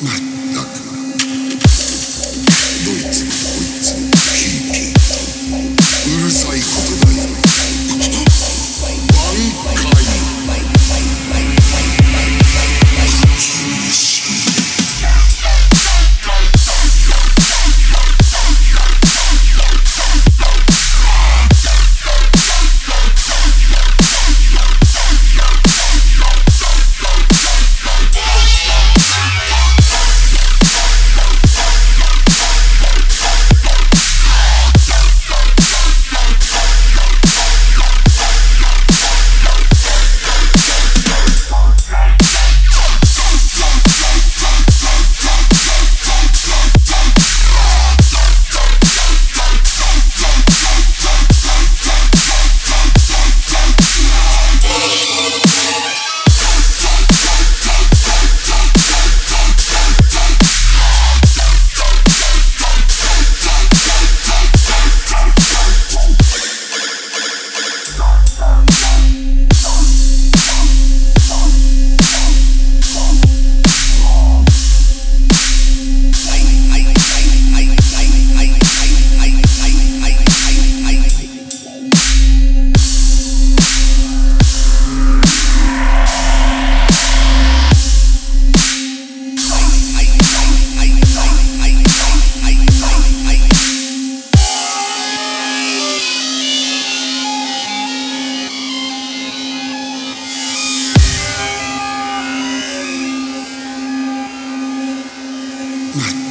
Marta. Marta.